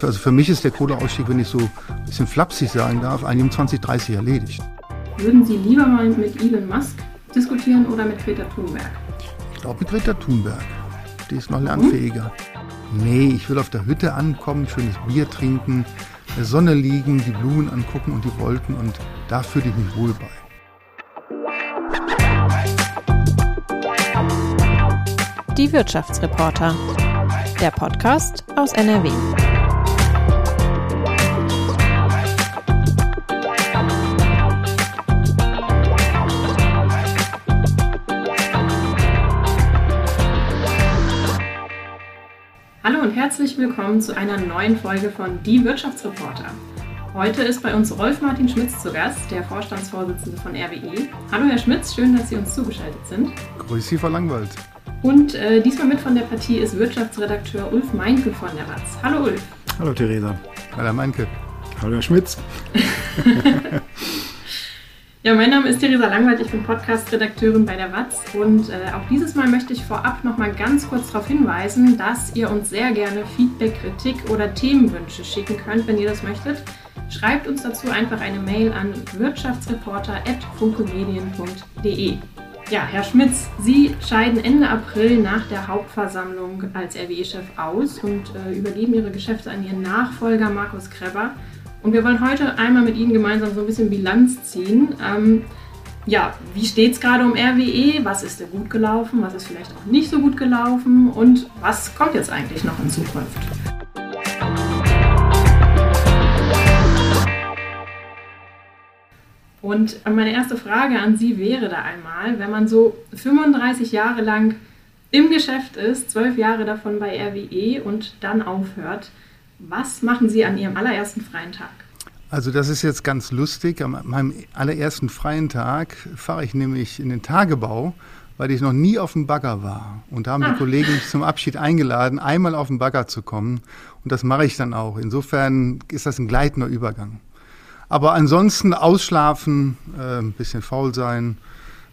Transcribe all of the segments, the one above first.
Also für mich ist der Kohleausstieg, wenn ich so ein bisschen flapsig sagen darf, eigentlich um 2030 erledigt. Würden Sie lieber mal mit Elon Musk diskutieren oder mit Greta Thunberg? Ich glaube mit Greta Thunberg. Die ist noch lernfähiger. Mhm. Nee, ich will auf der Hütte ankommen, schönes Bier trinken, der Sonne liegen, die Blumen angucken und die Wolken und da fühle ich mich wohl bei. Die Wirtschaftsreporter. Der Podcast aus NRW. Willkommen zu einer neuen Folge von Die Wirtschaftsreporter. Heute ist bei uns Rolf Martin Schmitz zu Gast, der Vorstandsvorsitzende von RWE. Hallo Herr Schmitz, schön, dass Sie uns zugeschaltet sind. Grüß Sie, Frau Langwald. Und äh, diesmal mit von der Partie ist Wirtschaftsredakteur Ulf Meinke von der WAZ. Hallo Ulf. Hallo Theresa. Hallo Herr Meinke. Hallo Herr Schmitz. ja, mein Name ist Theresa Langwald, ich bin Podcast-Redakteurin bei der WAZ und äh, auch dieses Mal möchte ich vorab noch mal ganz kurz darauf hinweisen, dass ihr uns sehr gerne Feedback, Kritik oder Themenwünsche schicken könnt, wenn ihr das möchtet. Schreibt uns dazu einfach eine Mail an wirtschaftsreporter.funkemedien.de. Ja, Herr Schmitz, Sie scheiden Ende April nach der Hauptversammlung als RWE-Chef aus und äh, übergeben Ihre Geschäfte an Ihren Nachfolger Markus Kreber. Und wir wollen heute einmal mit Ihnen gemeinsam so ein bisschen Bilanz ziehen. Ähm, ja, wie steht es gerade um RWE? Was ist denn gut gelaufen? Was ist vielleicht auch nicht so gut gelaufen? Und was kommt jetzt eigentlich noch in Zukunft? Und meine erste Frage an Sie wäre da einmal, wenn man so 35 Jahre lang im Geschäft ist, zwölf Jahre davon bei RWE und dann aufhört, was machen Sie an Ihrem allerersten freien Tag? Also das ist jetzt ganz lustig. An meinem allerersten freien Tag fahre ich nämlich in den Tagebau, weil ich noch nie auf dem Bagger war. Und da haben Ach. die Kollegen mich zum Abschied eingeladen, einmal auf den Bagger zu kommen. Und das mache ich dann auch. Insofern ist das ein gleitender Übergang. Aber ansonsten ausschlafen, äh, ein bisschen faul sein,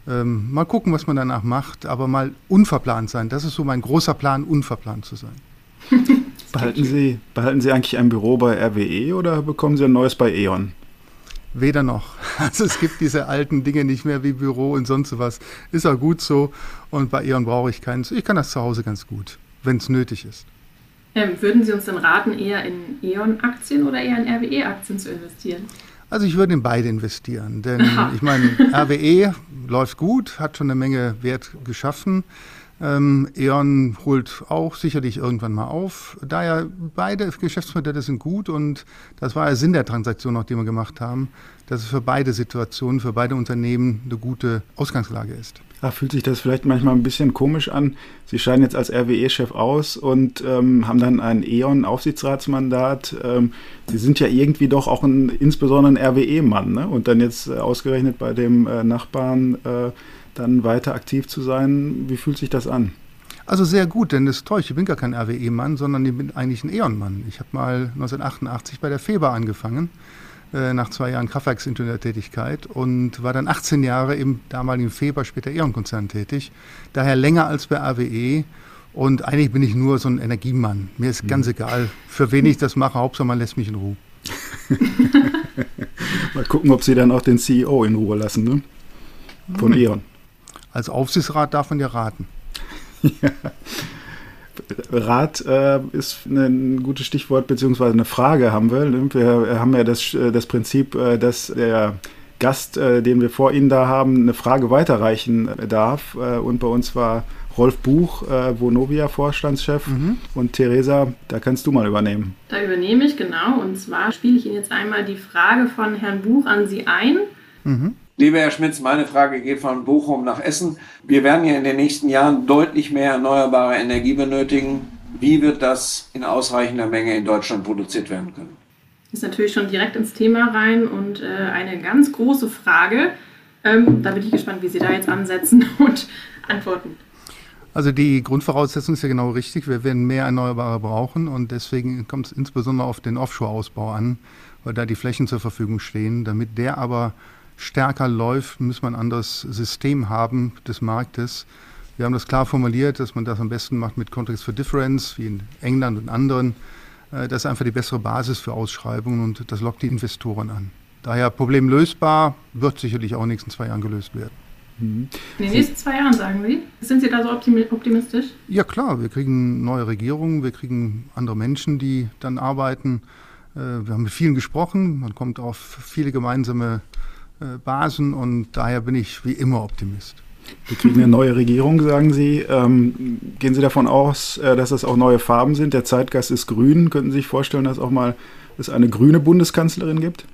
ähm, mal gucken, was man danach macht, aber mal unverplant sein. Das ist so mein großer Plan, unverplant zu sein. behalten, Sie, behalten Sie eigentlich ein Büro bei RWE oder bekommen Sie ein neues bei E.ON? Weder noch. Also es gibt diese alten Dinge nicht mehr wie Büro und sonst was. Ist auch gut so. Und bei E.ON brauche ich keins. Ich kann das zu Hause ganz gut, wenn es nötig ist. Ähm, würden Sie uns denn raten, eher in E.ON-Aktien oder eher in RWE-Aktien zu investieren? Also ich würde in beide investieren, denn ich meine, RWE läuft gut, hat schon eine Menge Wert geschaffen. Ähm, E.ON holt auch sicherlich irgendwann mal auf. Daher beide Geschäftsmodelle sind gut und das war der Sinn der Transaktion, noch die wir gemacht haben, dass es für beide Situationen, für beide Unternehmen eine gute Ausgangslage ist. Ach, fühlt sich das vielleicht manchmal ein bisschen komisch an. Sie scheiden jetzt als RWE-Chef aus und ähm, haben dann ein E.ON-Aufsichtsratsmandat. Ähm, Sie sind ja irgendwie doch auch ein, insbesondere ein RWE-Mann. Ne? Und dann jetzt äh, ausgerechnet bei dem äh, Nachbarn äh, dann weiter aktiv zu sein. Wie fühlt sich das an? Also sehr gut, denn das ist toll. Ich bin gar kein RWE-Mann, sondern ich bin eigentlich ein E.ON-Mann. Ich habe mal 1988 bei der FEBA angefangen äh, nach zwei Jahren Kraftwerksingenieurtätigkeit und war dann 18 Jahre im damaligen Feber, später E.ON-Konzern tätig. Daher länger als bei RWE. Und eigentlich bin ich nur so ein Energiemann. Mir ist ganz egal, für wen ich das mache. Hauptsache, man lässt mich in Ruhe. Mal gucken, ob Sie dann auch den CEO in Ruhe lassen, ne? Von mhm. E.ON. Als Aufsichtsrat darf man ja raten. ja. Rat äh, ist ein gutes Stichwort, beziehungsweise eine Frage haben wir. Wir haben ja das, äh, das Prinzip, äh, dass der Gast, äh, den wir vor Ihnen da haben, eine Frage weiterreichen darf. Und bei uns war Rolf Buch, äh, Vonovia-Vorstandschef. Mhm. Und Theresa, da kannst du mal übernehmen. Da übernehme ich, genau. Und zwar spiele ich Ihnen jetzt einmal die Frage von Herrn Buch an Sie ein. Mhm. Lieber Herr Schmitz, meine Frage geht von Bochum nach Essen. Wir werden ja in den nächsten Jahren deutlich mehr erneuerbare Energie benötigen. Wie wird das in ausreichender Menge in Deutschland produziert werden können? Ist natürlich schon direkt ins Thema rein und äh, eine ganz große Frage. Ähm, da bin ich gespannt, wie Sie da jetzt ansetzen und antworten. Also die Grundvoraussetzung ist ja genau richtig. Wir werden mehr Erneuerbare brauchen und deswegen kommt es insbesondere auf den Offshore-Ausbau an, weil da die Flächen zur Verfügung stehen. Damit der aber stärker läuft, muss man ein anderes System haben des Marktes. Wir haben das klar formuliert, dass man das am besten macht mit Contracts for Difference, wie in England und anderen. Äh, das ist einfach die bessere Basis für Ausschreibungen und das lockt die Investoren an. Daher Problem lösbar, wird sicherlich auch in den nächsten zwei Jahren gelöst werden. Mhm. In den nächsten zwei Jahren, sagen Sie? Sind Sie da so optimistisch? Ja klar, wir kriegen neue Regierungen, wir kriegen andere Menschen, die dann arbeiten. Äh, wir haben mit vielen gesprochen, man kommt auf viele gemeinsame äh, Basen und daher bin ich wie immer Optimist. Wir kriegen eine neue Regierung, sagen Sie. Ähm, gehen Sie davon aus, äh, dass das auch neue Farben sind? Der Zeitgeist ist grün. Könnten Sie sich vorstellen, dass auch mal es eine grüne Bundeskanzlerin gibt?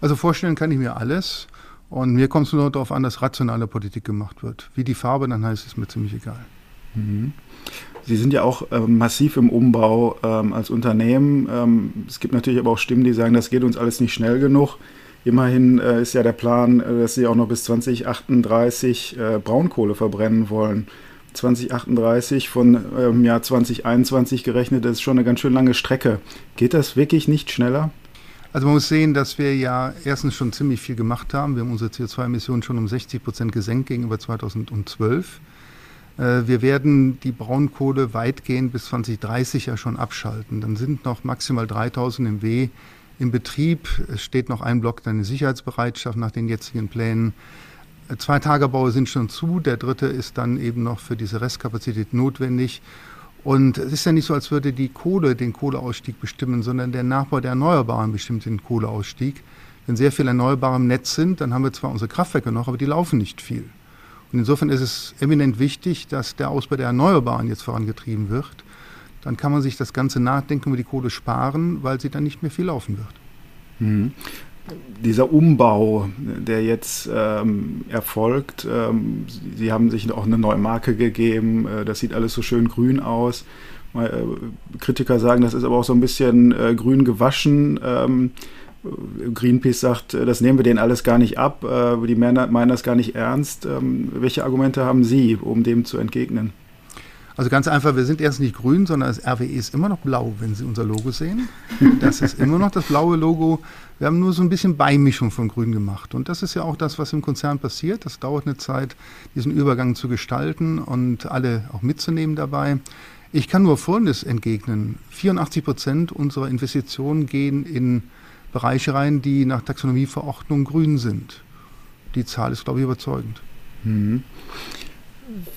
Also vorstellen kann ich mir alles. Und mir kommt es nur darauf an, dass rationale Politik gemacht wird. Wie die Farbe dann heißt, ist mir ziemlich egal. Mhm. Sie sind ja auch ähm, massiv im Umbau ähm, als Unternehmen. Ähm, es gibt natürlich aber auch Stimmen, die sagen, das geht uns alles nicht schnell genug. Immerhin äh, ist ja der Plan, äh, dass Sie auch noch bis 2038 äh, Braunkohle verbrennen wollen. 2038 von ähm, Jahr 2021 gerechnet, das ist schon eine ganz schön lange Strecke. Geht das wirklich nicht schneller? Also man muss sehen, dass wir ja erstens schon ziemlich viel gemacht haben. Wir haben unsere CO2-Emissionen schon um 60 Prozent gesenkt gegenüber 2012. Äh, wir werden die Braunkohle weitgehend bis 2030 ja schon abschalten. Dann sind noch maximal 3000 MW im Betrieb. Es steht noch ein Block deine Sicherheitsbereitschaft nach den jetzigen Plänen. Zwei Tagebaue sind schon zu, der dritte ist dann eben noch für diese Restkapazität notwendig. Und es ist ja nicht so, als würde die Kohle den Kohleausstieg bestimmen, sondern der Nachbau der Erneuerbaren bestimmt den Kohleausstieg. Wenn sehr viele Erneuerbare im Netz sind, dann haben wir zwar unsere Kraftwerke noch, aber die laufen nicht viel. Und insofern ist es eminent wichtig, dass der Ausbau der Erneuerbaren jetzt vorangetrieben wird. Dann kann man sich das ganze Nachdenken über die Kohle sparen, weil sie dann nicht mehr viel laufen wird. Mhm dieser Umbau, der jetzt ähm, erfolgt, ähm, Sie haben sich auch eine neue Marke gegeben, äh, das sieht alles so schön grün aus. Äh, Kritiker sagen, das ist aber auch so ein bisschen äh, grün gewaschen. Ähm, Greenpeace sagt, äh, das nehmen wir denen alles gar nicht ab, äh, die meinen das gar nicht ernst. Ähm, welche Argumente haben Sie, um dem zu entgegnen? Also ganz einfach, wir sind erst nicht grün, sondern das RWE ist immer noch blau, wenn Sie unser Logo sehen. Das ist immer noch das blaue Logo. Wir haben nur so ein bisschen Beimischung von grün gemacht. Und das ist ja auch das, was im Konzern passiert. Das dauert eine Zeit, diesen Übergang zu gestalten und alle auch mitzunehmen dabei. Ich kann nur Folgendes entgegnen. 84 Prozent unserer Investitionen gehen in Bereiche rein, die nach Taxonomieverordnung grün sind. Die Zahl ist, glaube ich, überzeugend. Mhm.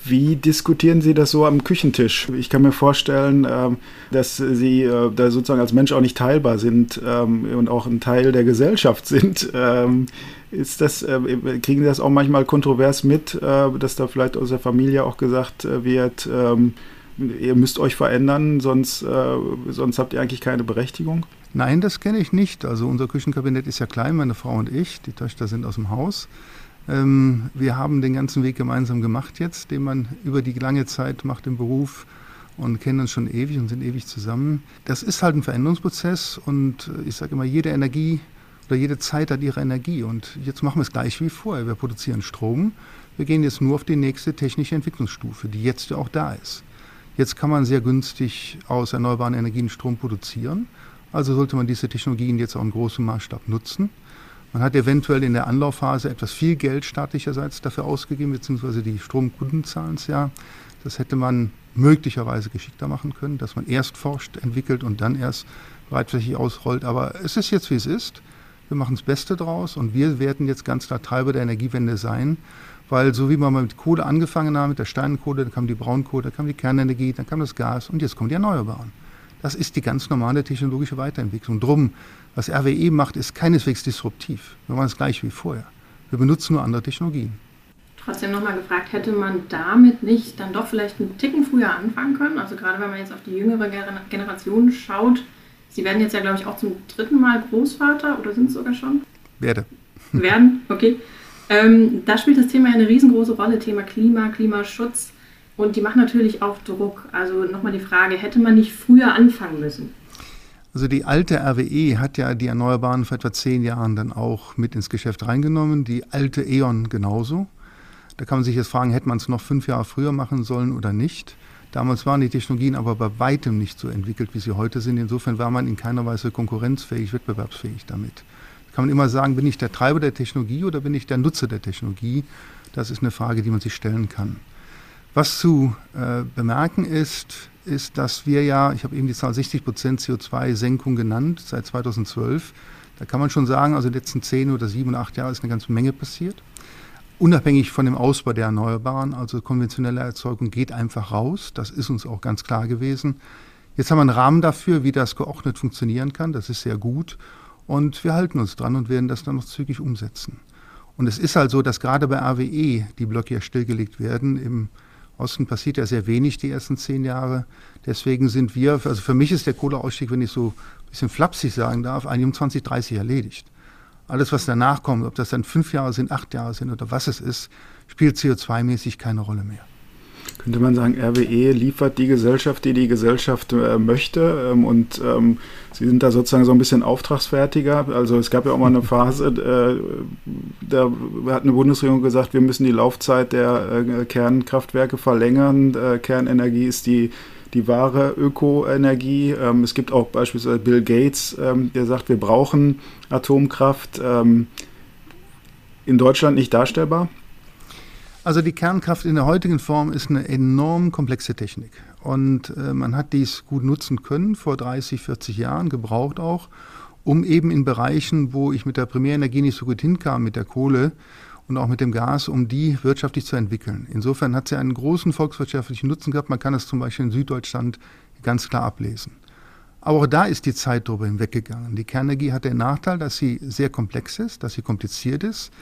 Wie diskutieren Sie das so am Küchentisch? Ich kann mir vorstellen, ähm, dass Sie äh, da sozusagen als Mensch auch nicht teilbar sind ähm, und auch ein Teil der Gesellschaft sind. Ähm, ist das, äh, kriegen Sie das auch manchmal kontrovers mit, äh, dass da vielleicht aus der Familie auch gesagt wird, ihr müsst euch verändern, sonst, sonst habt ihr eigentlich keine Berechtigung? Nein, das kenne ich nicht. Also unser Küchenkabinett ist ja klein, meine Frau und ich. Die Töchter sind aus dem Haus. Ähm, wir haben den ganzen Weg gemeinsam gemacht jetzt, den man über die lange Zeit macht im Beruf und kennen uns schon ewig und sind ewig zusammen. Das ist halt ein Veränderungsprozess und äh, ich sage immer, jede Energie oder jede Zeit hat ihre Energie und jetzt machen wir es gleich wie vorher. Wir produzieren Strom. Wir gehen jetzt nur auf die nächste technische Entwicklungsstufe, die jetzt ja auch da ist. Jetzt kann man sehr günstig aus erneuerbaren Energien Strom produzieren. Also sollte man diese Technologien jetzt auch im großen Maßstab nutzen. Man hat eventuell in der Anlaufphase etwas viel Geld staatlicherseits dafür ausgegeben, beziehungsweise die Stromkunden zahlen es ja. Das hätte man möglicherweise geschickter machen können, dass man erst forscht, entwickelt und dann erst breitflächig ausrollt. Aber es ist jetzt, wie es ist. Wir machen das Beste draus und wir werden jetzt ganz klar Treiber der Energiewende sein, weil so wie wir mal mit Kohle angefangen haben, mit der Steinkohle, dann kam die Braunkohle, dann kam die Kernenergie, dann kam das Gas und jetzt kommen die Erneuerbaren. Das ist die ganz normale technologische Weiterentwicklung. Drum was RWE macht, ist keineswegs disruptiv. Wir machen es gleich wie vorher. Wir benutzen nur andere Technologien. Trotzdem nochmal gefragt, hätte man damit nicht dann doch vielleicht einen Ticken früher anfangen können? Also gerade wenn man jetzt auf die jüngere Generation schaut, Sie werden jetzt ja, glaube ich, auch zum dritten Mal Großvater oder sind es sogar schon? Werde. Werden, okay. Ähm, da spielt das Thema ja eine riesengroße Rolle, Thema Klima, Klimaschutz. Und die macht natürlich auch Druck. Also nochmal die Frage, hätte man nicht früher anfangen müssen? Also die alte RWE hat ja die Erneuerbaren vor etwa zehn Jahren dann auch mit ins Geschäft reingenommen, die alte E.ON genauso. Da kann man sich jetzt fragen, hätte man es noch fünf Jahre früher machen sollen oder nicht. Damals waren die Technologien aber bei weitem nicht so entwickelt, wie sie heute sind. Insofern war man in keiner Weise konkurrenzfähig, wettbewerbsfähig damit. Da kann man immer sagen, bin ich der Treiber der Technologie oder bin ich der Nutzer der Technologie? Das ist eine Frage, die man sich stellen kann. Was zu äh, bemerken ist, ist, dass wir ja, ich habe eben die Zahl 60 Prozent CO2-Senkung genannt seit 2012. Da kann man schon sagen, also in den letzten zehn oder sieben oder acht Jahren ist eine ganze Menge passiert. Unabhängig von dem Ausbau der Erneuerbaren, also konventionelle Erzeugung geht einfach raus. Das ist uns auch ganz klar gewesen. Jetzt haben wir einen Rahmen dafür, wie das geordnet funktionieren kann. Das ist sehr gut. Und wir halten uns dran und werden das dann noch zügig umsetzen. Und es ist halt so, dass gerade bei AWE die Blöcke ja stillgelegt werden. Im Osten passiert ja sehr wenig die ersten zehn Jahre. Deswegen sind wir, also für mich ist der Kohleausstieg, wenn ich so ein bisschen flapsig sagen darf, eigentlich um 2030 erledigt. Alles, was danach kommt, ob das dann fünf Jahre sind, acht Jahre sind oder was es ist, spielt CO2-mäßig keine Rolle mehr könnte man sagen, RWE liefert die Gesellschaft, die die Gesellschaft äh, möchte. Ähm, und ähm, sie sind da sozusagen so ein bisschen auftragsfertiger. Also es gab ja auch mal eine Phase, äh, da hat eine Bundesregierung gesagt, wir müssen die Laufzeit der äh, Kernkraftwerke verlängern. Äh, Kernenergie ist die die wahre Ökoenergie. Ähm, es gibt auch beispielsweise Bill Gates, ähm, der sagt, wir brauchen Atomkraft. Ähm, in Deutschland nicht darstellbar. Also die Kernkraft in der heutigen Form ist eine enorm komplexe Technik. Und äh, man hat dies gut nutzen können vor 30, 40 Jahren, gebraucht auch, um eben in Bereichen, wo ich mit der Primärenergie nicht so gut hinkam, mit der Kohle und auch mit dem Gas, um die wirtschaftlich zu entwickeln. Insofern hat sie einen großen volkswirtschaftlichen Nutzen gehabt. Man kann es zum Beispiel in Süddeutschland ganz klar ablesen. Aber auch da ist die Zeit darüber hinweggegangen. Die Kernenergie hat den Nachteil, dass sie sehr komplex ist, dass sie kompliziert ist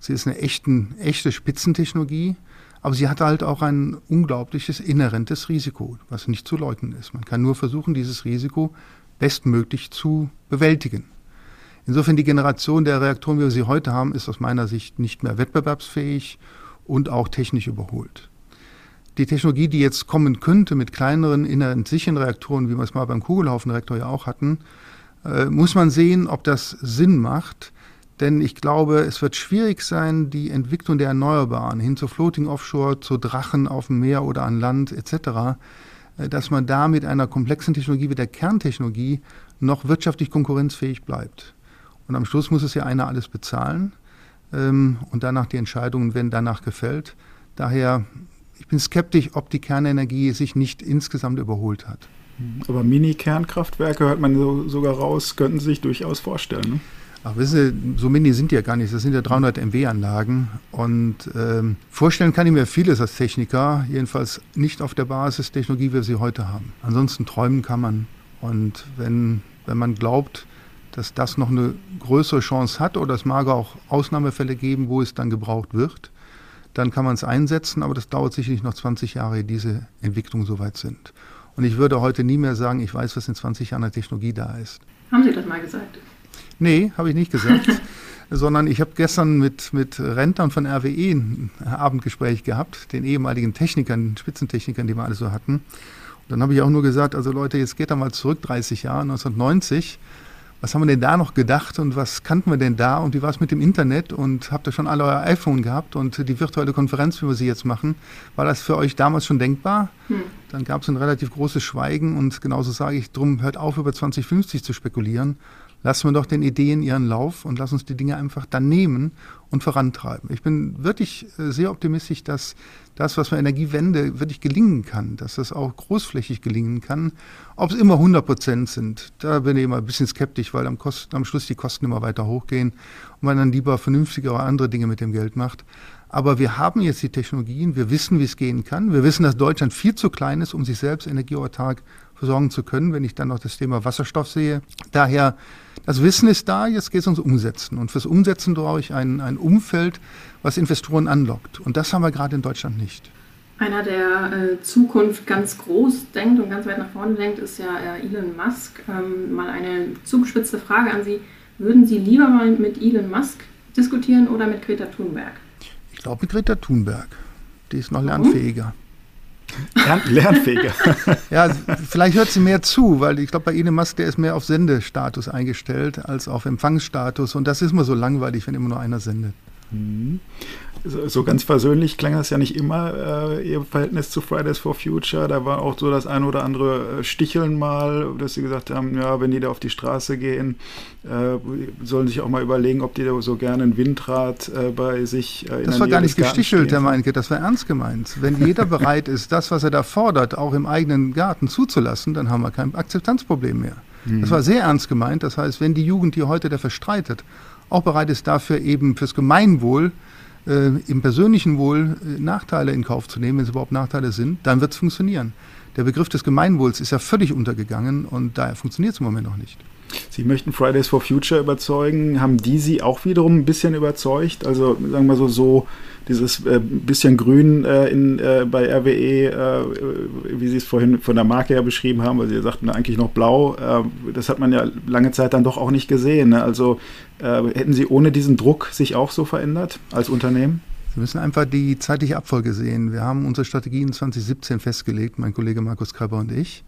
Sie ist eine echten, echte Spitzentechnologie, aber sie hat halt auch ein unglaubliches inhärentes Risiko, was nicht zu leugnen ist. Man kann nur versuchen, dieses Risiko bestmöglich zu bewältigen. Insofern die Generation der Reaktoren, wie wir sie heute haben, ist aus meiner Sicht nicht mehr wettbewerbsfähig und auch technisch überholt. Die Technologie, die jetzt kommen könnte mit kleineren inhärent sicheren Reaktoren, wie wir es mal beim Kugelhaufenreaktor ja auch hatten, äh, muss man sehen, ob das Sinn macht, denn ich glaube, es wird schwierig sein, die Entwicklung der Erneuerbaren hin zu Floating Offshore, zu Drachen auf dem Meer oder an Land etc., äh, dass man da mit einer komplexen Technologie wie der Kerntechnologie noch wirtschaftlich konkurrenzfähig bleibt. Und am Schluss muss es ja einer alles bezahlen ähm, und danach die Entscheidungen werden danach gefällt. Daher, ich bin skeptisch, ob die Kernenergie sich nicht insgesamt überholt hat. Aber Mini-Kernkraftwerke, hört man so, sogar raus, könnten Sie sich durchaus vorstellen. Ne? Ach, wissen Sie, so mini sind die ja gar nicht. Das sind ja 300 MW-Anlagen. Und ähm, vorstellen kann ich mir vieles als Techniker, jedenfalls nicht auf der Basistechnologie, wie wir sie heute haben. Ansonsten träumen kann man. Und wenn, wenn man glaubt, dass das noch eine größere Chance hat oder es mag auch Ausnahmefälle geben, wo es dann gebraucht wird, dann kann man es einsetzen, aber das dauert sicherlich noch 20 Jahre, diese Entwicklungen soweit sind. Und ich würde heute nie mehr sagen, ich weiß, was in 20 Jahren an Technologie da ist. Haben Sie das mal gesagt? Nee, habe ich nicht gesagt. sondern ich habe gestern mit, mit Rentnern von RWE ein Abendgespräch gehabt, den ehemaligen Technikern, Spitzentechnikern, die wir alle so hatten. Und dann habe ich auch nur gesagt, also Leute, jetzt geht da mal zurück 30 Jahre, 1990. Was haben wir denn da noch gedacht und was kannten wir denn da und wie war es mit dem Internet und habt ihr schon alle euer iPhone gehabt und die virtuelle Konferenz, wie wir sie jetzt machen, war das für euch damals schon denkbar? Hm. Dann gab es ein relativ großes Schweigen und genauso sage ich drum, hört auf über 2050 zu spekulieren, lassen wir doch den Ideen ihren Lauf und lass uns die Dinge einfach dann nehmen und vorantreiben. Ich bin wirklich äh, sehr optimistisch, dass das, was für Energiewende wirklich gelingen kann, dass das auch großflächig gelingen kann. Ob es immer 100 Prozent sind, da bin ich immer ein bisschen skeptisch, weil am, Kosten, am Schluss die Kosten immer weiter hochgehen und man dann lieber vernünftige oder andere Dinge mit dem Geld macht. Aber wir haben jetzt die Technologien, wir wissen, wie es gehen kann. Wir wissen, dass Deutschland viel zu klein ist, um sich selbst energieautark versorgen zu können, wenn ich dann noch das Thema Wasserstoff sehe. Daher, das Wissen ist da, jetzt geht es ums Umsetzen. Und fürs Umsetzen brauche ich ein, ein Umfeld, was Investoren anlockt. Und das haben wir gerade in Deutschland nicht. Einer, der äh, Zukunft ganz groß denkt und ganz weit nach vorne denkt, ist ja äh, Elon Musk. Ähm, mal eine zugespitzte Frage an Sie. Würden Sie lieber mal mit Elon Musk diskutieren oder mit Greta Thunberg? Ich glaube mit Greta Thunberg. Die ist noch lernfähiger. Lern lernfähiger. ja, vielleicht hört sie mehr zu, weil ich glaube, bei Elon Musk, der ist mehr auf Sendestatus eingestellt als auf Empfangsstatus. Und das ist immer so langweilig, wenn immer nur einer sendet. Mhm so ganz versöhnlich klang das ja nicht immer, äh, ihr Verhältnis zu Fridays for Future. Da war auch so das ein oder andere äh, Sticheln mal, dass sie gesagt haben, ja, wenn die da auf die Straße gehen, äh, sollen sich auch mal überlegen, ob die da so gerne ein Windrad äh, bei sich äh, in Das war gar nicht gestichelt, Herr Meinke, das war ernst gemeint. Wenn jeder bereit ist, das, was er da fordert, auch im eigenen Garten zuzulassen, dann haben wir kein Akzeptanzproblem mehr. Mhm. Das war sehr ernst gemeint. Das heißt, wenn die Jugend, die heute dafür streitet, auch bereit ist, dafür eben fürs Gemeinwohl äh, im persönlichen Wohl äh, Nachteile in Kauf zu nehmen, wenn es überhaupt Nachteile sind, dann wird es funktionieren. Der Begriff des Gemeinwohls ist ja völlig untergegangen und daher funktioniert es im Moment noch nicht. Sie möchten Fridays for Future überzeugen. Haben die Sie auch wiederum ein bisschen überzeugt? Also sagen wir so, so dieses äh, bisschen Grün äh, in, äh, bei RWE, äh, wie Sie es vorhin von der Marke her beschrieben haben, weil Sie sagten eigentlich noch blau, äh, das hat man ja lange Zeit dann doch auch nicht gesehen. Ne? Also äh, hätten Sie ohne diesen Druck sich auch so verändert als Unternehmen? Sie müssen einfach die zeitliche Abfolge sehen. Wir haben unsere Strategien 2017 festgelegt, mein Kollege Markus Kreber und ich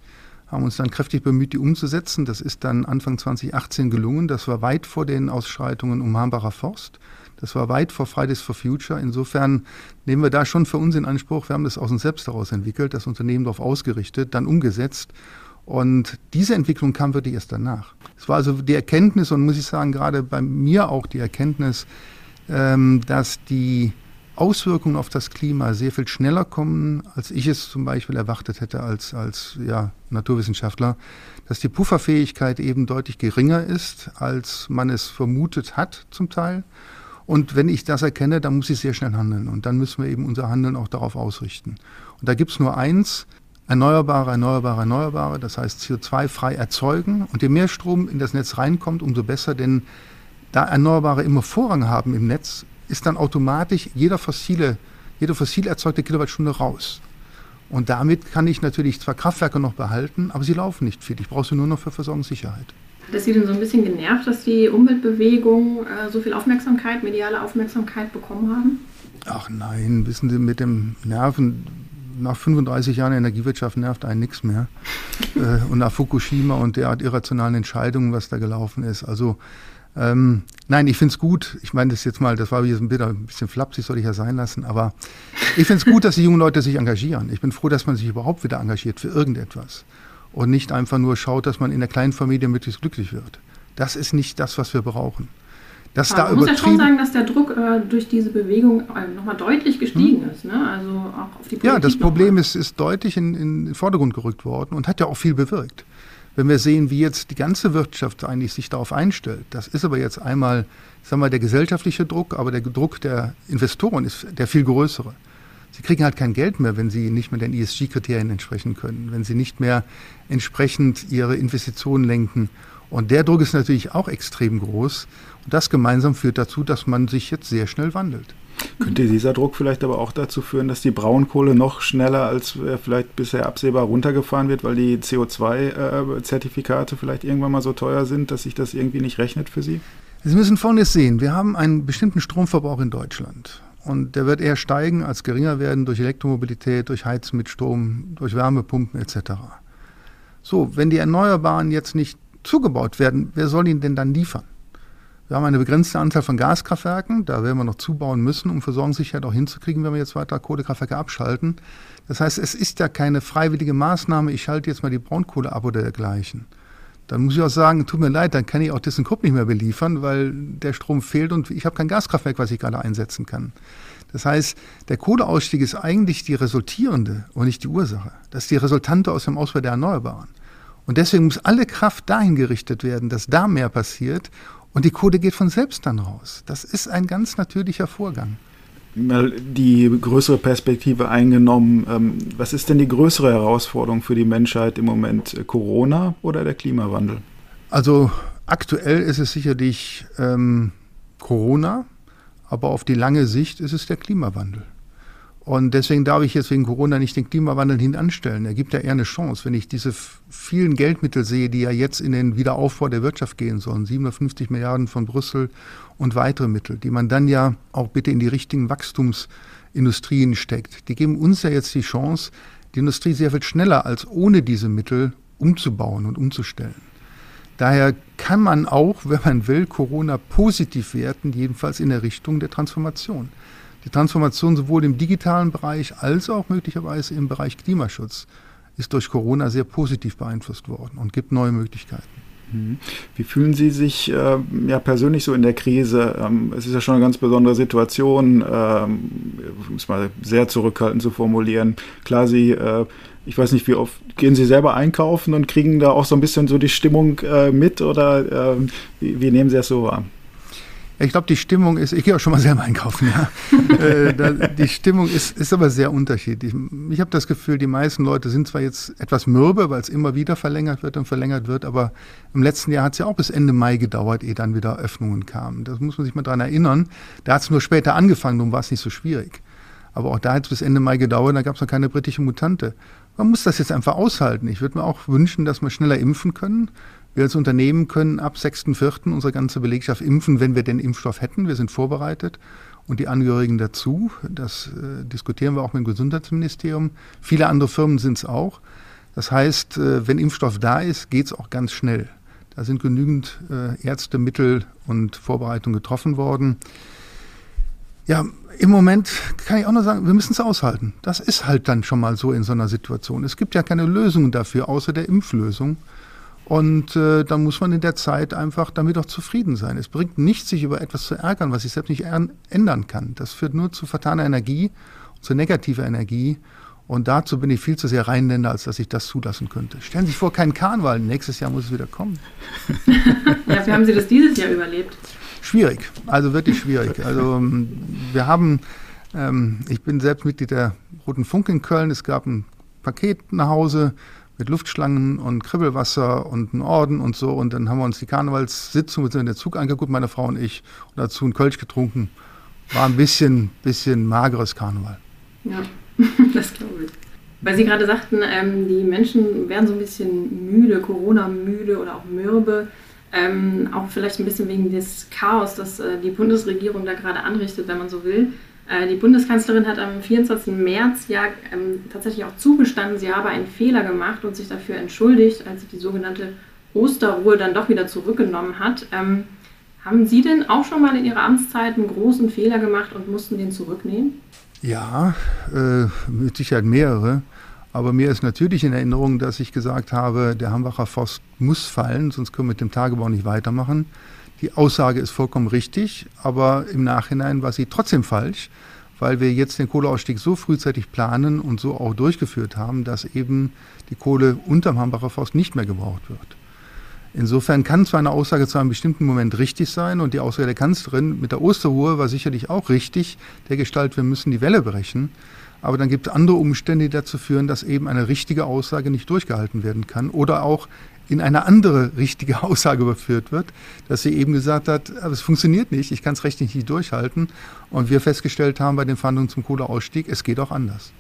haben uns dann kräftig bemüht, die umzusetzen. Das ist dann Anfang 2018 gelungen. Das war weit vor den Ausschreitungen um Hambacher Forst. Das war weit vor Fridays for Future. Insofern nehmen wir da schon für uns in Anspruch. Wir haben das aus uns selbst heraus entwickelt, das Unternehmen darauf ausgerichtet, dann umgesetzt. Und diese Entwicklung kam wirklich erst danach. Es war also die Erkenntnis und muss ich sagen, gerade bei mir auch die Erkenntnis, ähm, dass die Auswirkungen auf das Klima sehr viel schneller kommen, als ich es zum Beispiel erwartet hätte als, als ja, Naturwissenschaftler, dass die Pufferfähigkeit eben deutlich geringer ist, als man es vermutet hat zum Teil und wenn ich das erkenne, dann muss ich sehr schnell handeln. Und dann müssen wir eben unser Handeln auch darauf ausrichten. Und da gibt es nur eins, erneuerbare, erneuerbare, erneuerbare, das heißt CO2 frei erzeugen. Und je mehr Strom in das Netz reinkommt, umso besser, denn da Erneuerbare immer Vorrang haben im Netz, ist dann automatisch jeder fossile, jede fossil erzeugte Kilowattstunde raus. Und damit kann ich natürlich zwar Kraftwerke noch behalten, aber sie laufen nicht viel. Ich brauche sie nur noch für Versorgungssicherheit. Hat es Sie denn so ein bisschen genervt, dass die Umweltbewegung äh, so viel Aufmerksamkeit, mediale Aufmerksamkeit bekommen haben? Ach nein, wissen Sie, mit dem Nerven, nach 35 Jahren Energiewirtschaft nervt einen nichts mehr. äh, und nach Fukushima und derart irrationalen Entscheidungen, was da gelaufen ist. Also ähm, nein, ich finde es gut. Ich meine das jetzt mal, das war jetzt ein bisschen flapsig, soll ich ja sein lassen, aber ich finde es gut, dass die jungen Leute sich engagieren. Ich bin froh, dass man sich überhaupt wieder engagiert für irgendetwas und nicht einfach nur schaut, dass man in der kleinen Familie möglichst glücklich wird. Das ist nicht das, was wir brauchen. Dass ja, da man muss ja schon sagen, dass der Druck äh, durch diese Bewegung äh, nochmal deutlich gestiegen hm. ist. Ne? Also auch auf die Politik Ja, das Problem ist, ist deutlich in, in den Vordergrund gerückt worden und hat ja auch viel bewirkt. Wenn wir sehen, wie jetzt die ganze Wirtschaft eigentlich sich darauf einstellt, das ist aber jetzt einmal, sagen wir, der gesellschaftliche Druck, aber der Druck der Investoren ist der viel größere. Sie kriegen halt kein Geld mehr, wenn sie nicht mehr den ESG-Kriterien entsprechen können, wenn sie nicht mehr entsprechend ihre Investitionen lenken. Und der Druck ist natürlich auch extrem groß. Und das gemeinsam führt dazu, dass man sich jetzt sehr schnell wandelt. Könnte dieser Druck vielleicht aber auch dazu führen, dass die Braunkohle noch schneller als äh, vielleicht bisher absehbar runtergefahren wird, weil die CO2-Zertifikate vielleicht irgendwann mal so teuer sind, dass sich das irgendwie nicht rechnet für Sie? Sie müssen Folgendes sehen. Wir haben einen bestimmten Stromverbrauch in Deutschland. Und der wird eher steigen als geringer werden durch Elektromobilität, durch Heizen mit Strom, durch Wärmepumpen etc. So, wenn die Erneuerbaren jetzt nicht zugebaut werden, wer soll ihn denn dann liefern? Wir haben eine begrenzte Anzahl von Gaskraftwerken, da werden wir noch zubauen müssen, um Versorgungssicherheit auch hinzukriegen, wenn wir jetzt weiter Kohlekraftwerke abschalten. Das heißt, es ist ja keine freiwillige Maßnahme, ich schalte jetzt mal die Braunkohle ab oder dergleichen dann muss ich auch sagen, tut mir leid, dann kann ich auch ThyssenKrupp nicht mehr beliefern, weil der Strom fehlt und ich habe kein Gaskraftwerk, was ich gerade einsetzen kann. Das heißt, der Kohleausstieg ist eigentlich die resultierende und nicht die Ursache. Das ist die Resultante aus dem Ausbau der Erneuerbaren. Und deswegen muss alle Kraft dahin gerichtet werden, dass da mehr passiert und die Kohle geht von selbst dann raus. Das ist ein ganz natürlicher Vorgang mal die größere Perspektive eingenommen. Ähm, was ist denn die größere Herausforderung für die Menschheit im Moment? Corona oder der Klimawandel? Also aktuell ist es sicherlich ähm, Corona, aber auf die lange Sicht ist es der Klimawandel. Und deswegen darf ich jetzt wegen Corona nicht den Klimawandel hinanstellen. Er gibt ja eher eine Chance. Wenn ich diese vielen Geldmittel sehe, die ja jetzt in den Wiederaufbau der Wirtschaft gehen sollen, 750 Milliarden von Brüssel und weitere Mittel, die man dann ja auch bitte in die richtigen Wachstumsindustrien steckt, die geben uns ja jetzt die Chance, die Industrie sehr viel schneller als ohne diese Mittel umzubauen und umzustellen Daher kann man auch, wenn man will, Corona positiv werten, jedenfalls in der Richtung der Transformation. Die Transformation sowohl im digitalen Bereich als auch möglicherweise im Bereich Klimaschutz ist durch Corona sehr positiv beeinflusst worden und gibt neue Möglichkeiten. Mhm. Wie fühlen Sie sich äh, ja, persönlich so in der Krise? Ähm, es ist ja schon eine ganz besondere Situation, ähm, es mal sehr zurückhaltend zu formulieren. Klar, Sie, äh, ich weiß nicht, wie oft gehen Sie selber einkaufen und kriegen da auch so ein bisschen so die Stimmung äh, mit oder ähm, wie, wie, nehmen Sie das so wahr? Ich glaube, die Stimmung ist, ich gehe auch schon mal selber einkaufen, ja. äh, da, die Stimmung ist, ist aber sehr unterschiedlich. Ich habe das Gefühl, die meisten Leute sind zwar jetzt etwas mürbe, weil es immer wieder verlängert wird und verlängert wird, aber im letzten Jahr hat es ja auch bis Ende Mai gedauert, ehe dann wieder Öffnungen kamen. Das muss man sich mal dran erinnern. Da hat es nur später angefangen, darum war es nicht so schwierig. Aber auch da hat es bis Ende Mai gedauert, da gab es noch keine britische Mutante. Man muss das jetzt einfach aushalten. Ich würde mir auch wünschen, dass wir schneller impfen können. Wir als Unternehmen können ab 6.4. unsere ganze Belegschaft impfen, wenn wir den Impfstoff hätten. Wir sind vorbereitet und die Angehörigen dazu. Das äh, diskutieren wir auch mit dem Gesundheitsministerium. Viele andere Firmen sind es auch. Das heißt, äh, wenn Impfstoff da ist, geht es auch ganz schnell. Da sind genügend äh, Ärzte, Mittel und Vorbereitungen getroffen worden. Ja, im Moment kann ich auch nur sagen, wir müssen es aushalten. Das ist halt dann schon mal so in so einer Situation. Es gibt ja keine Lösung dafür, außer der Impflösung. Und äh, dann muss man in der Zeit einfach damit auch zufrieden sein. Es bringt nichts, sich über etwas zu ärgern, was ich selbst nicht ändern kann. Das führt nur zu vertaner Energie, zu negativer Energie. Und dazu bin ich viel zu sehr Rheinländer, als dass ich das zulassen könnte. Stellen Sie sich vor, kein Karneval. Nächstes Jahr muss es wieder kommen. ja, wie haben Sie das dieses Jahr überlebt? Schwierig, also wirklich schwierig. Also ähm, wir haben, ähm, ich bin selbst Mitglied der Roten Funk in Köln. Es gab ein Paket nach Hause mit Luftschlangen und Kribbelwasser und einen Orden und so. Und dann haben wir uns die Karnevalssitzung in der Zug angeguckt, meine Frau und ich, und dazu einen Kölsch getrunken. War ein bisschen, bisschen mageres Karneval. Ja, das glaube ich. Weil Sie gerade sagten, ähm, die Menschen werden so ein bisschen müde, Corona-müde oder auch mürbe. Ähm, auch vielleicht ein bisschen wegen des Chaos, das äh, die Bundesregierung da gerade anrichtet, wenn man so will. Äh, die Bundeskanzlerin hat am 24. März ja ähm, tatsächlich auch zugestanden, sie habe einen Fehler gemacht und sich dafür entschuldigt, als sie die sogenannte Osterruhe dann doch wieder zurückgenommen hat. Ähm, haben Sie denn auch schon mal in Ihrer Amtszeit einen großen Fehler gemacht und mussten den zurücknehmen? Ja, äh, mit Sicherheit mehrere. Aber mir ist natürlich in Erinnerung, dass ich gesagt habe, der Hambacher Forst muss fallen, sonst können wir mit dem Tagebau nicht weitermachen. Die Aussage ist vollkommen richtig, aber im Nachhinein war sie trotzdem falsch, weil wir jetzt den Kohleausstieg so frühzeitig planen und so auch durchgeführt haben, dass eben die Kohle unterm Hambacher Forst nicht mehr gebraucht wird. Insofern kann zwar eine Aussage zu einem bestimmten Moment richtig sein und die Aussage der Kanzlerin mit der Osterruhe war sicherlich auch richtig, der Gestalt, wir müssen die Welle brechen. Aber dann gibt es andere Umstände, die dazu führen, dass eben eine richtige Aussage nicht durchgehalten werden kann oder auch in eine andere richtige Aussage überführt wird, dass sie eben gesagt hat, es funktioniert nicht, ich kann es rechtlich nicht durchhalten. Und wir festgestellt haben bei den Verhandlungen zum Kohleausstieg, es geht auch anders.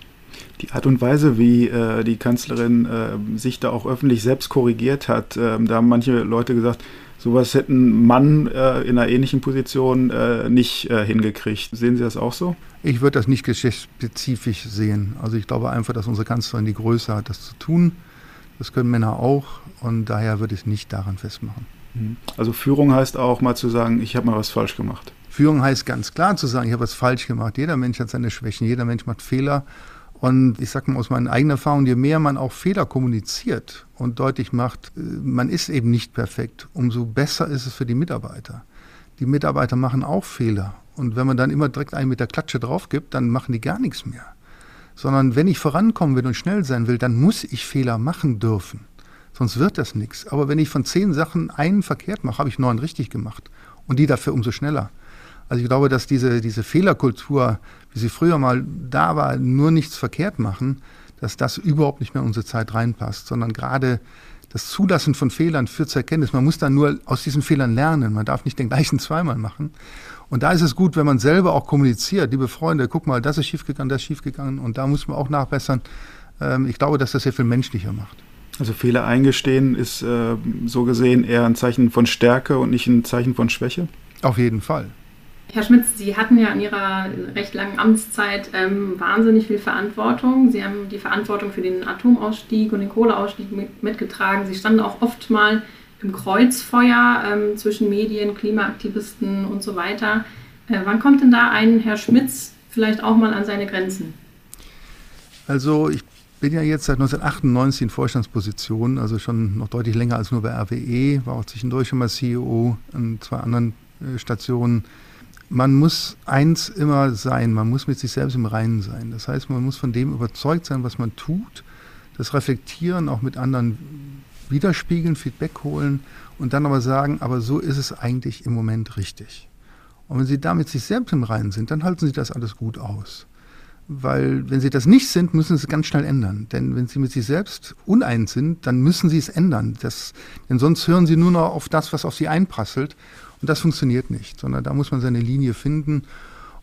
Die Art und Weise, wie äh, die Kanzlerin äh, sich da auch öffentlich selbst korrigiert hat, äh, da haben manche Leute gesagt, sowas hätten Mann äh, in einer ähnlichen Position äh, nicht äh, hingekriegt. Sehen Sie das auch so? Ich würde das nicht geschlechtsspezifisch sehen. Also ich glaube einfach, dass unsere Kanzlerin die Größe hat, das zu tun. Das können Männer auch und daher würde ich es nicht daran festmachen. Mhm. Also Führung heißt auch mal zu sagen, ich habe mal was falsch gemacht. Führung heißt ganz klar zu sagen, ich habe was falsch gemacht. Jeder Mensch hat seine Schwächen, jeder Mensch macht Fehler. Und ich sage mal aus meinen eigenen Erfahrungen, je mehr man auch Fehler kommuniziert und deutlich macht, äh, man ist eben nicht perfekt, umso besser ist es für die Mitarbeiter. Die Mitarbeiter machen auch Fehler. Und wenn man dann immer direkt einen mit der Klatsche drauf gibt, dann machen die gar nichts mehr sondern wenn ich vorankommen will und schnell sein will, dann muss ich Fehler machen dürfen. Sonst wird das nichts. Aber wenn ich von zehn Sachen einen verkehrt mache, habe ich neun richtig gemacht. Und die dafür umso schneller. Also ich glaube, dass diese, diese Fehlerkultur, wie sie früher mal da war, nur nichts verkehrt machen, dass das überhaupt nicht mehr in unsere Zeit reinpasst, sondern gerade das Zulassen von Fehlern führt zur Erkenntnis. Man muss dann nur aus diesen Fehlern lernen. Man darf nicht den gleichen zweimal machen. Und da ist es gut, wenn man selber auch kommuniziert. Liebe Freunde, guck mal, das ist schiefgegangen, das ist schiefgegangen. Und da muss man auch nachbessern. Ähm, ich glaube, dass das sehr viel menschlicher macht. Also Fehler eingestehen ist äh, so gesehen eher ein Zeichen von Stärke und nicht ein Zeichen von Schwäche? Auf jeden Fall. Herr Schmitz, Sie hatten ja in Ihrer recht langen Amtszeit ähm, wahnsinnig viel Verantwortung. Sie haben die Verantwortung für den Atomausstieg und den Kohleausstieg mit, mitgetragen. Sie standen auch oft mal im Kreuzfeuer ähm, zwischen Medien, Klimaaktivisten und so weiter. Äh, wann kommt denn da ein Herr Schmitz vielleicht auch mal an seine Grenzen? Also ich bin ja jetzt seit 1998 in Vorstandsposition, also schon noch deutlich länger als nur bei RWE, war auch zwischendurch schon mal CEO an zwei anderen äh, Stationen. Man muss eins immer sein, man muss mit sich selbst im Reinen sein. Das heißt, man muss von dem überzeugt sein, was man tut, das reflektieren, auch mit anderen widerspiegeln, Feedback holen und dann aber sagen, aber so ist es eigentlich im Moment richtig. Und wenn Sie damit sich selbst im Reinen sind, dann halten Sie das alles gut aus. Weil wenn Sie das nicht sind, müssen Sie es ganz schnell ändern. Denn wenn Sie mit sich selbst uneins sind, dann müssen Sie es ändern. Das, denn sonst hören Sie nur noch auf das, was auf Sie einprasselt. Und das funktioniert nicht, sondern da muss man seine Linie finden.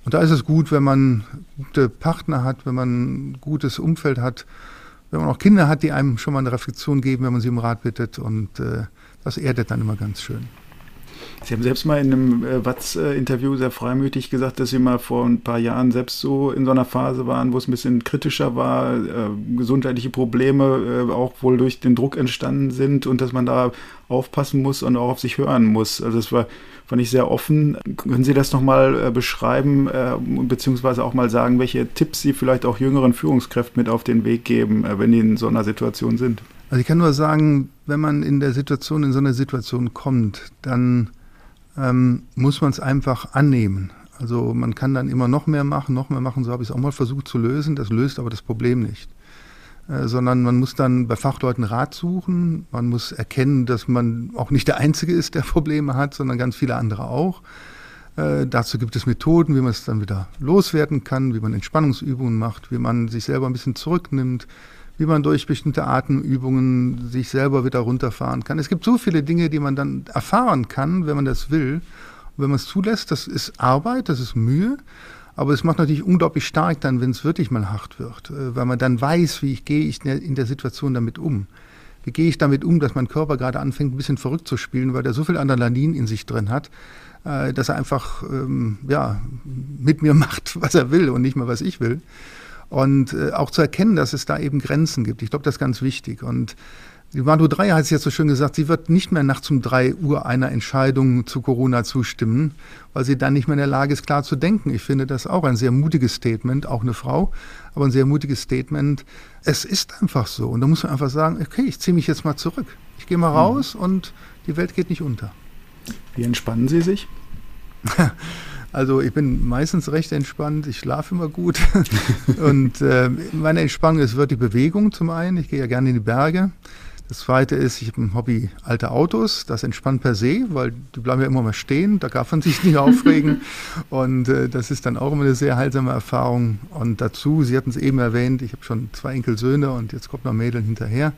Und da ist es gut, wenn man gute Partner hat, wenn man ein gutes Umfeld hat, wenn man auch Kinder hat, die einem schon mal eine Reflexion geben, wenn man sie um Rat bittet. Und äh, das erdet dann immer ganz schön. Sie haben selbst mal in einem äh, Watz-Interview sehr freimütig gesagt, dass Sie mal vor ein paar Jahren selbst so in so einer Phase waren, wo es ein bisschen kritischer war, äh, gesundheitliche Probleme äh, auch wohl durch den Druck entstanden sind und dass man da aufpassen muss und auch auf sich hören muss. Also das war, fand ich sehr offen. Können Sie das nochmal äh, beschreiben, äh, beziehungsweise auch mal sagen, welche Tipps Sie vielleicht auch jüngeren Führungskräften mit auf den Weg geben, äh, wenn die in so einer Situation sind? Also ich kann nur sagen, wenn man in der Situation, in so eine Situation kommt, dann ähm, muss man es einfach annehmen. Also man kann dann immer noch mehr machen, noch mehr machen, so habe ich es auch mal versucht zu lösen. Das löst aber das Problem nicht. Äh, sondern man muss dann bei Fachleuten Rat suchen. Man muss erkennen, dass man auch nicht der Einzige ist, der Probleme hat, sondern ganz viele andere auch. Äh, dazu gibt es Methoden, wie man es dann wieder loswerden kann, wie man Entspannungsübungen macht, wie man sich selber ein bisschen zurücknimmt, wie man durch bestimmte Atemübungen sich selber wieder runterfahren kann. Es gibt so viele Dinge, die man dann erfahren kann, wenn man das will. Und wenn man es zulässt, das ist Arbeit, das ist Mühe. Aber es macht natürlich unglaublich stark dann, wenn es wirklich mal hart wird, äh, weil man dann weiß, wie ich gehe ich in der Situation damit um. Wie gehe ich damit um, dass mein Körper gerade anfängt, ein bisschen verrückt zu spielen, weil er so viel Adrenalin in sich drin hat, äh, dass er einfach ähm, ja, mit mir macht, was er will und nicht mehr, was ich will. Und äh, auch zu erkennen, dass es da eben Grenzen gibt. Ich glaube, das ist ganz wichtig. Und die Manu 3 hat es jetzt so schön gesagt, sie wird nicht mehr nachts um 3 Uhr einer Entscheidung zu Corona zustimmen, weil sie dann nicht mehr in der Lage ist, klar zu denken. Ich finde das auch ein sehr mutiges Statement, auch eine Frau, aber ein sehr mutiges Statement. Es ist einfach so. Und da muss man einfach sagen, okay, ich ziehe mich jetzt mal zurück. Ich gehe mal mhm. raus und die Welt geht nicht unter. Wie entspannen Sie sich? Also ich bin meistens recht entspannt, ich schlafe immer gut. und äh, meine Entspannung ist wirklich Bewegung zum einen. Ich gehe ja gerne in die Berge. Das zweite ist, ich habe ein Hobby alte Autos. Das entspannt per se, weil die bleiben ja immer mal stehen. Da darf man sich nicht aufregen. und äh, das ist dann auch immer eine sehr heilsame Erfahrung. Und dazu, Sie hatten es eben erwähnt, ich habe schon zwei Enkelsöhne und jetzt kommt noch Mädel hinterher.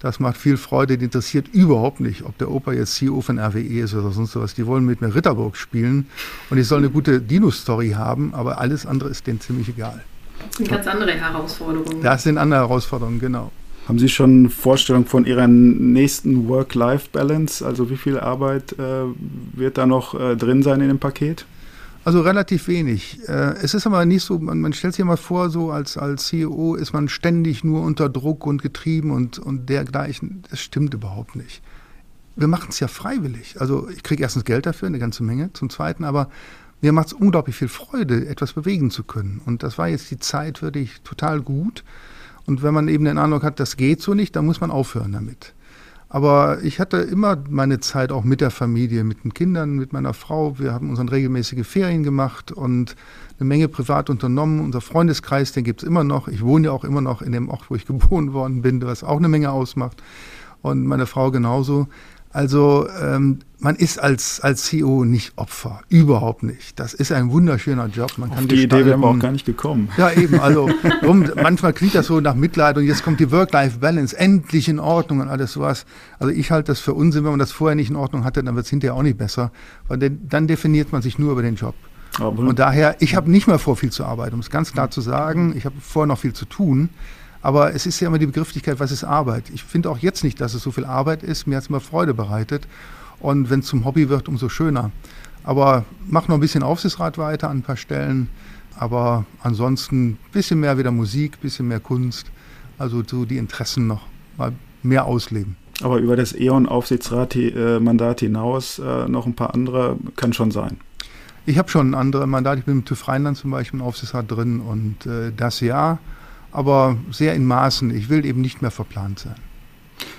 Das macht viel Freude, die interessiert überhaupt nicht, ob der Opa jetzt CEO von RWE ist oder sonst was. Die wollen mit mir Ritterburg spielen und ich soll eine gute Dino-Story haben, aber alles andere ist denen ziemlich egal. Das sind ganz andere Herausforderungen. Das sind andere Herausforderungen, genau. Haben Sie schon eine Vorstellung von Ihrer nächsten Work-Life-Balance? Also wie viel Arbeit äh, wird da noch äh, drin sein in dem Paket? Also relativ wenig. Äh, es ist aber nicht so, man, man stellt sich immer vor, so als, als CEO ist man ständig nur unter Druck und getrieben und, und dergleichen. Das stimmt überhaupt nicht. Wir machen es ja freiwillig. Also ich kriege erstens Geld dafür, eine ganze Menge. Zum Zweiten aber, mir macht es unglaublich viel Freude, etwas bewegen zu können. Und das war jetzt die Zeit wirklich total gut. Und wenn man eben den Eindruck hat, das geht so nicht, dann muss man aufhören damit. Aber ich hatte immer meine Zeit auch mit der Familie, mit den Kindern, mit meiner Frau. Wir haben unsere regelmäßige Ferien gemacht und eine Menge privat unternommen. Unser Freundeskreis, den gibt es immer noch. Ich wohne ja auch immer noch in dem Ort, wo ich geboren worden bin, was auch eine Menge ausmacht. Und meine Frau genauso. Also ähm, man ist als, als CEO nicht Opfer, überhaupt nicht. Das ist ein wunderschöner Job. Man Auf die Idee wäre auch gar nicht gekommen. Ja, eben. Also warum, manchmal klingt das so nach Mitleid und jetzt kommt die Work-Life-Balance endlich in Ordnung und alles sowas. Also ich halte das für Unsinn. Wenn man das vorher nicht in Ordnung hatte, dann wird es hinterher auch nicht besser. Weil dann definiert man sich nur über den Job. Aber und daher, ich habe nicht mehr vor, viel zu arbeiten, um es ganz klar zu sagen. Ich habe vorher noch viel zu tun. Aber es ist ja immer die Begrifflichkeit, was ist Arbeit? Ich finde auch jetzt nicht, dass es so viel Arbeit ist. Mir hat es immer Freude bereitet. Und wenn es zum Hobby wird, umso schöner. Aber mach noch ein bisschen Aufsichtsrat weiter an ein paar Stellen. Aber ansonsten ein bisschen mehr wieder Musik, ein bisschen mehr Kunst. Also so die Interessen noch mal mehr ausleben. Aber über das E.ON-Aufsichtsrat-Mandat hinaus äh, noch ein paar andere kann schon sein. Ich habe schon andere Mandate. Ich bin im TÜV Rheinland zum Beispiel im Aufsichtsrat drin und äh, das ja, aber sehr in Maßen. Ich will eben nicht mehr verplant sein.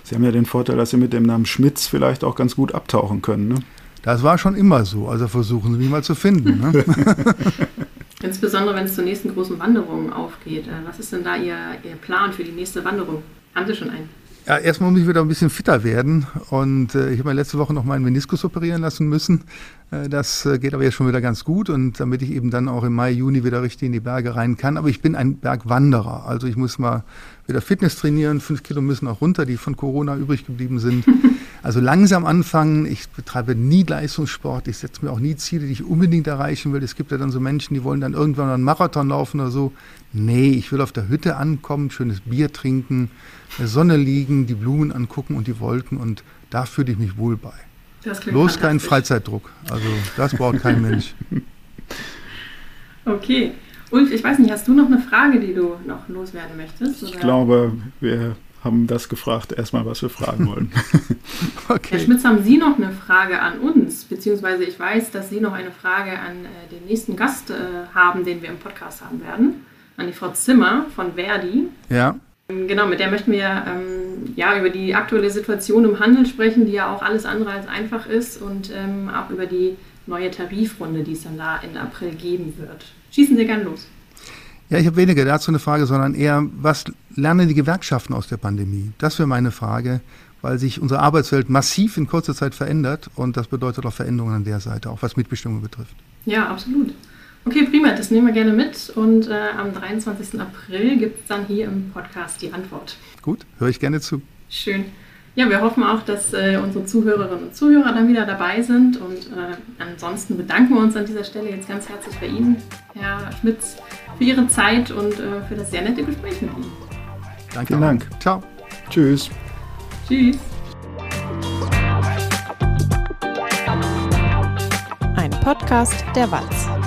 Sie haben ja den Vorteil, dass Sie mit dem Namen Schmitz vielleicht auch ganz gut abtauchen können. Ne? Das war schon immer so. Also versuchen Sie mich mal zu finden. Ne? Insbesondere wenn es zur nächsten großen Wanderung aufgeht. Äh, was ist denn da Ihr, Ihr Plan für die nächste Wanderung? Haben Sie schon einen? Ja, erstmal muss ich wieder ein bisschen fitter werden. Und äh, ich habe mir letzte Woche noch meinen Meniskus operieren lassen müssen. Äh, das äh, geht aber jetzt schon wieder ganz gut. Und damit ich eben dann auch im Mai, Juni wieder richtig in die Berge rein kann. Aber ich bin ein Bergwanderer. Also ich muss mal wieder Fitness trainieren. Fünf Kilo müssen auch runter, die von Corona übrig geblieben sind. Also langsam anfangen. Ich betreibe nie Leistungssport. Ich setze mir auch nie Ziele, die ich unbedingt erreichen will. Es gibt ja dann so Menschen, die wollen dann irgendwann einen Marathon laufen oder so. Nee, ich will auf der Hütte ankommen, schönes Bier trinken, in der Sonne liegen, die Blumen angucken und die Wolken. Und da fühle ich mich wohl bei. Bloß kein Freizeitdruck. Also das braucht kein Mensch. Okay. Ulf, ich weiß nicht, hast du noch eine Frage, die du noch loswerden möchtest? Oder? Ich glaube, wir haben das gefragt, erstmal, was wir fragen wollen. okay. Herr Schmitz, haben Sie noch eine Frage an uns? Beziehungsweise ich weiß, dass Sie noch eine Frage an äh, den nächsten Gast äh, haben, den wir im Podcast haben werden. An die Frau Zimmer von Verdi. Ja. Genau, mit der möchten wir ähm, ja, über die aktuelle Situation im Handel sprechen, die ja auch alles andere als einfach ist und ähm, auch über die neue Tarifrunde, die es dann da Ende April geben wird. Schießen Sie gern los. Ja, ich habe weniger dazu eine Frage, sondern eher, was lernen die Gewerkschaften aus der Pandemie? Das wäre meine Frage, weil sich unsere Arbeitswelt massiv in kurzer Zeit verändert und das bedeutet auch Veränderungen an der Seite, auch was Mitbestimmung betrifft. Ja, absolut. Okay, prima, das nehmen wir gerne mit und äh, am 23. April gibt es dann hier im Podcast die Antwort. Gut, höre ich gerne zu. Schön. Ja, wir hoffen auch, dass äh, unsere Zuhörerinnen und Zuhörer dann wieder dabei sind und äh, ansonsten bedanken wir uns an dieser Stelle jetzt ganz herzlich bei Ihnen, Herr Schmitz, für Ihre Zeit und äh, für das sehr nette Gespräch mit Ihnen. Danke. Vielen Dank. Ciao. Tschüss. Tschüss. Ein Podcast der Walz.